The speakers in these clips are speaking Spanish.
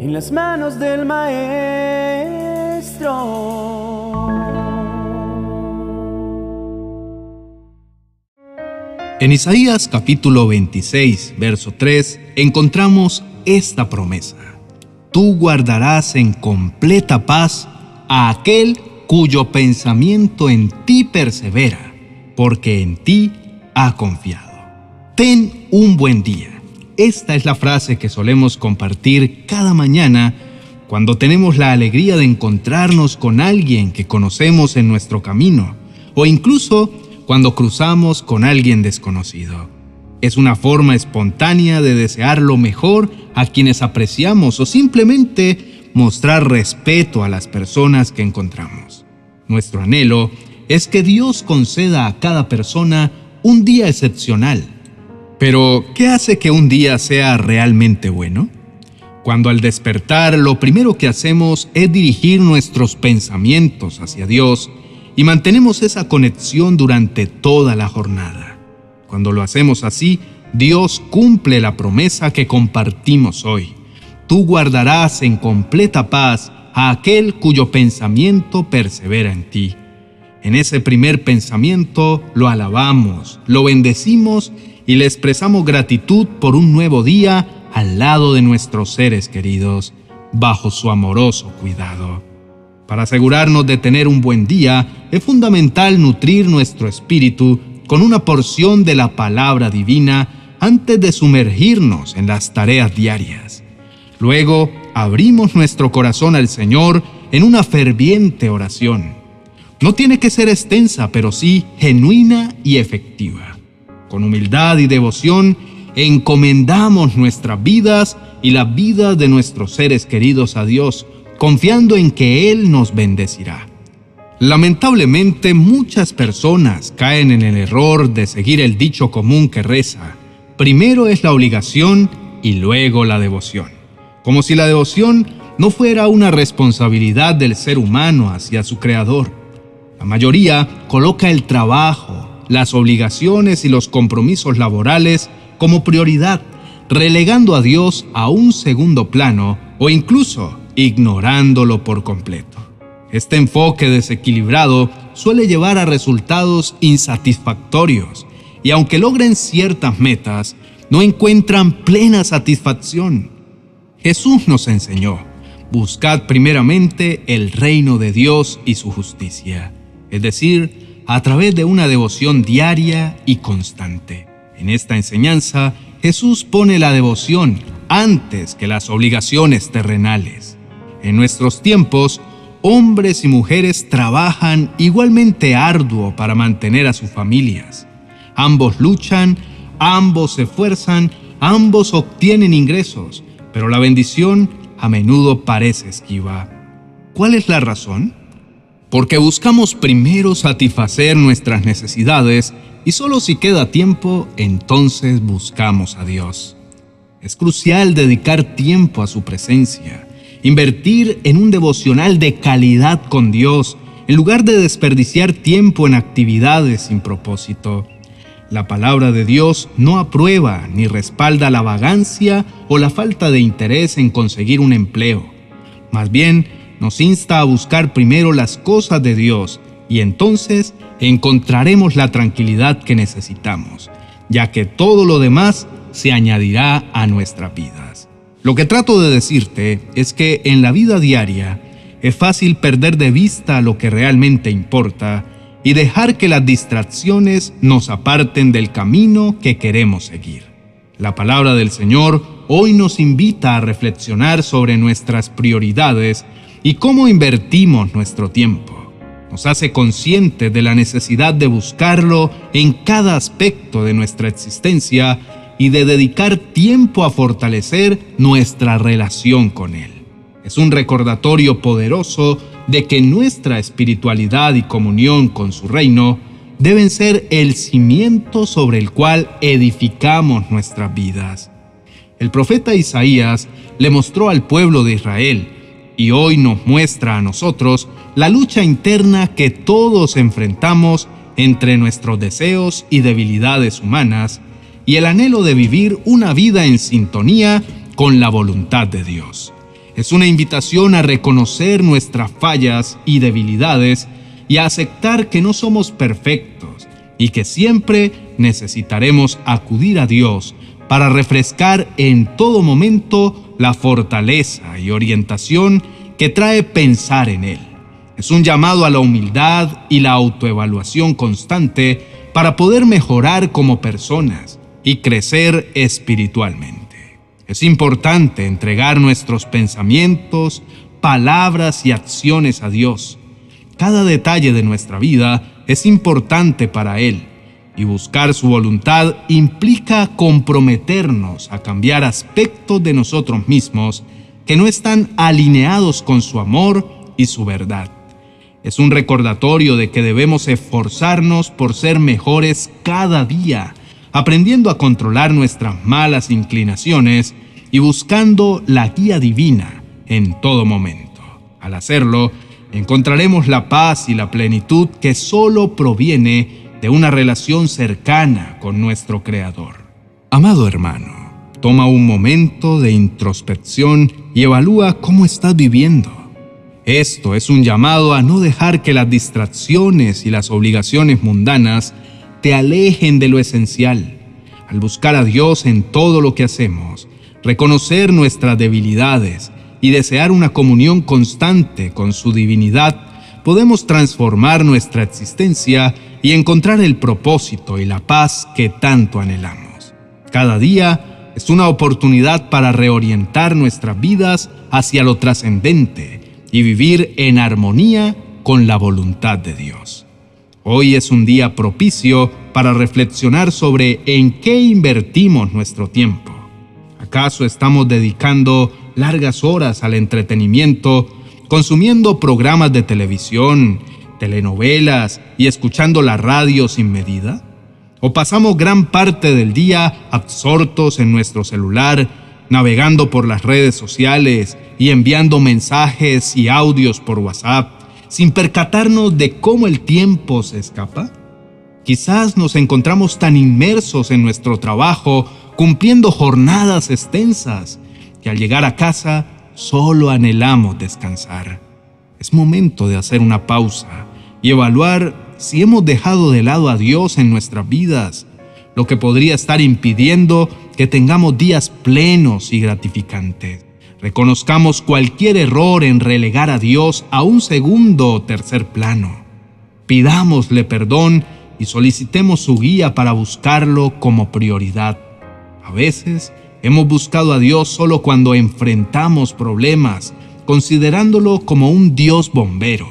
en las manos del Maestro. En Isaías capítulo 26, verso 3, encontramos esta promesa. Tú guardarás en completa paz a aquel cuyo pensamiento en ti persevera, porque en ti ha confiado. Ten un buen día. Esta es la frase que solemos compartir cada mañana cuando tenemos la alegría de encontrarnos con alguien que conocemos en nuestro camino o incluso cuando cruzamos con alguien desconocido. Es una forma espontánea de desear lo mejor a quienes apreciamos o simplemente mostrar respeto a las personas que encontramos. Nuestro anhelo es que Dios conceda a cada persona un día excepcional pero, ¿qué hace que un día sea realmente bueno? Cuando al despertar lo primero que hacemos es dirigir nuestros pensamientos hacia Dios y mantenemos esa conexión durante toda la jornada. Cuando lo hacemos así, Dios cumple la promesa que compartimos hoy. Tú guardarás en completa paz a aquel cuyo pensamiento persevera en ti. En ese primer pensamiento lo alabamos, lo bendecimos y le expresamos gratitud por un nuevo día al lado de nuestros seres queridos, bajo su amoroso cuidado. Para asegurarnos de tener un buen día, es fundamental nutrir nuestro espíritu con una porción de la palabra divina antes de sumergirnos en las tareas diarias. Luego, abrimos nuestro corazón al Señor en una ferviente oración. No tiene que ser extensa, pero sí genuina y efectiva. Con humildad y devoción encomendamos nuestras vidas y la vida de nuestros seres queridos a Dios, confiando en que Él nos bendecirá. Lamentablemente muchas personas caen en el error de seguir el dicho común que reza, primero es la obligación y luego la devoción, como si la devoción no fuera una responsabilidad del ser humano hacia su Creador. La mayoría coloca el trabajo, las obligaciones y los compromisos laborales como prioridad, relegando a Dios a un segundo plano o incluso ignorándolo por completo. Este enfoque desequilibrado suele llevar a resultados insatisfactorios y aunque logren ciertas metas, no encuentran plena satisfacción. Jesús nos enseñó, buscad primeramente el reino de Dios y su justicia, es decir, a través de una devoción diaria y constante. En esta enseñanza, Jesús pone la devoción antes que las obligaciones terrenales. En nuestros tiempos, hombres y mujeres trabajan igualmente arduo para mantener a sus familias. Ambos luchan, ambos se esfuerzan, ambos obtienen ingresos, pero la bendición a menudo parece esquiva. ¿Cuál es la razón? Porque buscamos primero satisfacer nuestras necesidades y solo si queda tiempo, entonces buscamos a Dios. Es crucial dedicar tiempo a su presencia, invertir en un devocional de calidad con Dios, en lugar de desperdiciar tiempo en actividades sin propósito. La palabra de Dios no aprueba ni respalda la vagancia o la falta de interés en conseguir un empleo. Más bien, nos insta a buscar primero las cosas de Dios y entonces encontraremos la tranquilidad que necesitamos, ya que todo lo demás se añadirá a nuestras vidas. Lo que trato de decirte es que en la vida diaria es fácil perder de vista lo que realmente importa y dejar que las distracciones nos aparten del camino que queremos seguir. La palabra del Señor hoy nos invita a reflexionar sobre nuestras prioridades y cómo invertimos nuestro tiempo. Nos hace conscientes de la necesidad de buscarlo en cada aspecto de nuestra existencia y de dedicar tiempo a fortalecer nuestra relación con Él. Es un recordatorio poderoso de que nuestra espiritualidad y comunión con su reino deben ser el cimiento sobre el cual edificamos nuestras vidas. El profeta Isaías le mostró al pueblo de Israel y hoy nos muestra a nosotros la lucha interna que todos enfrentamos entre nuestros deseos y debilidades humanas y el anhelo de vivir una vida en sintonía con la voluntad de Dios. es una invitación a reconocer nuestras fallas y debilidades y a aceptar que no somos perfectos y que siempre necesitaremos acudir a Dios para refrescar en todo momento la fortaleza y orientación que trae pensar en Él. Es un llamado a la humildad y la autoevaluación constante para poder mejorar como personas y crecer espiritualmente. Es importante entregar nuestros pensamientos, palabras y acciones a Dios. Cada detalle de nuestra vida es importante para Él y buscar su voluntad implica comprometernos a cambiar aspectos de nosotros mismos que no están alineados con su amor y su verdad. Es un recordatorio de que debemos esforzarnos por ser mejores cada día aprendiendo a controlar nuestras malas inclinaciones y buscando la guía divina en todo momento. Al hacerlo, encontraremos la paz y la plenitud que solo proviene de una relación cercana con nuestro Creador. Amado hermano, toma un momento de introspección y evalúa cómo estás viviendo. Esto es un llamado a no dejar que las distracciones y las obligaciones mundanas te alejen de lo esencial. Al buscar a Dios en todo lo que hacemos, reconocer nuestras debilidades y desear una comunión constante con su divinidad, podemos transformar nuestra existencia y encontrar el propósito y la paz que tanto anhelamos. Cada día es una oportunidad para reorientar nuestras vidas hacia lo trascendente y vivir en armonía con la voluntad de Dios. Hoy es un día propicio para reflexionar sobre en qué invertimos nuestro tiempo. ¿Acaso estamos dedicando largas horas al entretenimiento, consumiendo programas de televisión, telenovelas y escuchando la radio sin medida? ¿O pasamos gran parte del día absortos en nuestro celular, navegando por las redes sociales y enviando mensajes y audios por WhatsApp? sin percatarnos de cómo el tiempo se escapa? Quizás nos encontramos tan inmersos en nuestro trabajo, cumpliendo jornadas extensas, que al llegar a casa solo anhelamos descansar. Es momento de hacer una pausa y evaluar si hemos dejado de lado a Dios en nuestras vidas, lo que podría estar impidiendo que tengamos días plenos y gratificantes. Reconozcamos cualquier error en relegar a Dios a un segundo o tercer plano. Pidámosle perdón y solicitemos su guía para buscarlo como prioridad. A veces hemos buscado a Dios solo cuando enfrentamos problemas, considerándolo como un Dios bombero,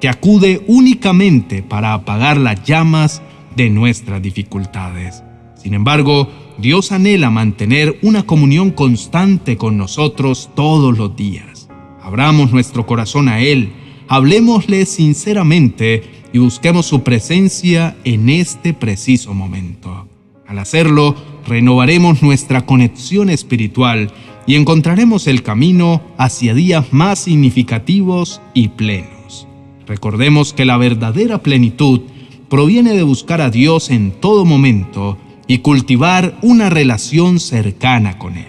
que acude únicamente para apagar las llamas de nuestras dificultades. Sin embargo, Dios anhela mantener una comunión constante con nosotros todos los días. Abramos nuestro corazón a Él, hablemosle sinceramente y busquemos su presencia en este preciso momento. Al hacerlo, renovaremos nuestra conexión espiritual y encontraremos el camino hacia días más significativos y plenos. Recordemos que la verdadera plenitud proviene de buscar a Dios en todo momento y cultivar una relación cercana con Él.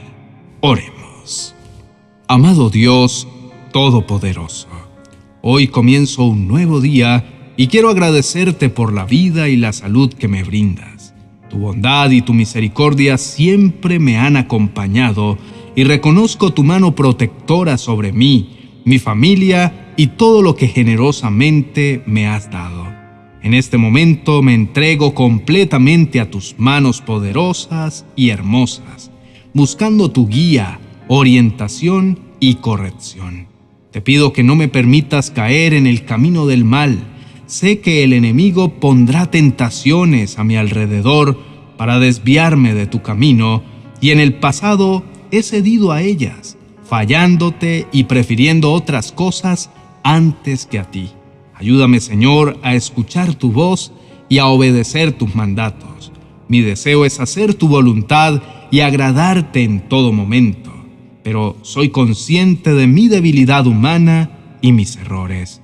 Oremos. Amado Dios Todopoderoso, hoy comienzo un nuevo día y quiero agradecerte por la vida y la salud que me brindas. Tu bondad y tu misericordia siempre me han acompañado y reconozco tu mano protectora sobre mí, mi familia y todo lo que generosamente me has dado. En este momento me entrego completamente a tus manos poderosas y hermosas, buscando tu guía, orientación y corrección. Te pido que no me permitas caer en el camino del mal. Sé que el enemigo pondrá tentaciones a mi alrededor para desviarme de tu camino y en el pasado he cedido a ellas, fallándote y prefiriendo otras cosas antes que a ti. Ayúdame, Señor, a escuchar tu voz y a obedecer tus mandatos. Mi deseo es hacer tu voluntad y agradarte en todo momento, pero soy consciente de mi debilidad humana y mis errores.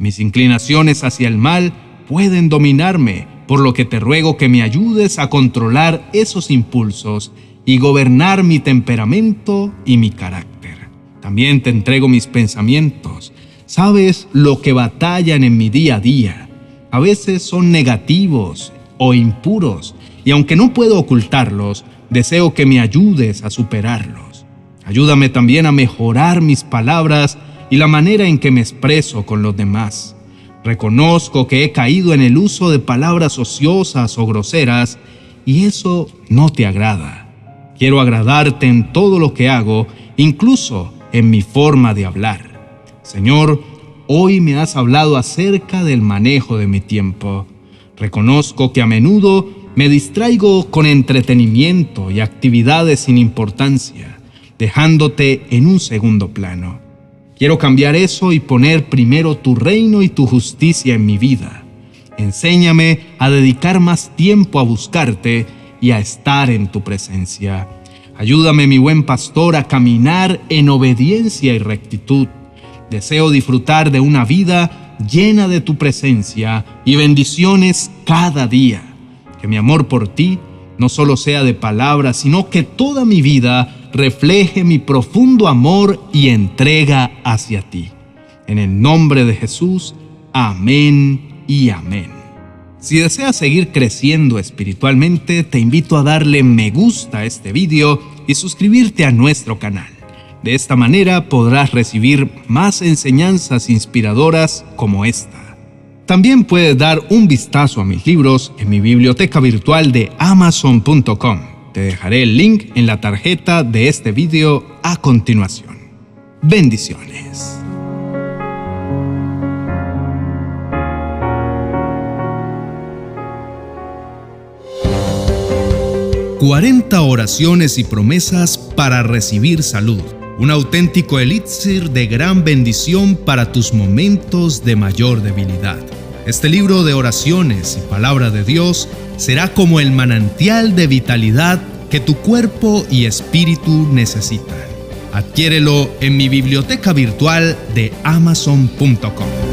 Mis inclinaciones hacia el mal pueden dominarme, por lo que te ruego que me ayudes a controlar esos impulsos y gobernar mi temperamento y mi carácter. También te entrego mis pensamientos. Sabes lo que batallan en mi día a día. A veces son negativos o impuros, y aunque no puedo ocultarlos, deseo que me ayudes a superarlos. Ayúdame también a mejorar mis palabras y la manera en que me expreso con los demás. Reconozco que he caído en el uso de palabras ociosas o groseras y eso no te agrada. Quiero agradarte en todo lo que hago, incluso en mi forma de hablar. Señor, hoy me has hablado acerca del manejo de mi tiempo. Reconozco que a menudo me distraigo con entretenimiento y actividades sin importancia, dejándote en un segundo plano. Quiero cambiar eso y poner primero tu reino y tu justicia en mi vida. Enséñame a dedicar más tiempo a buscarte y a estar en tu presencia. Ayúdame, mi buen pastor, a caminar en obediencia y rectitud. Deseo disfrutar de una vida llena de tu presencia y bendiciones cada día. Que mi amor por ti no solo sea de palabras, sino que toda mi vida refleje mi profundo amor y entrega hacia ti. En el nombre de Jesús, amén y amén. Si deseas seguir creciendo espiritualmente, te invito a darle me gusta a este video y suscribirte a nuestro canal. De esta manera podrás recibir más enseñanzas inspiradoras como esta. También puedes dar un vistazo a mis libros en mi biblioteca virtual de amazon.com. Te dejaré el link en la tarjeta de este video a continuación. Bendiciones. 40 oraciones y promesas para recibir salud. Un auténtico elixir de gran bendición para tus momentos de mayor debilidad. Este libro de oraciones y palabra de Dios será como el manantial de vitalidad que tu cuerpo y espíritu necesitan. Adquiérelo en mi biblioteca virtual de amazon.com.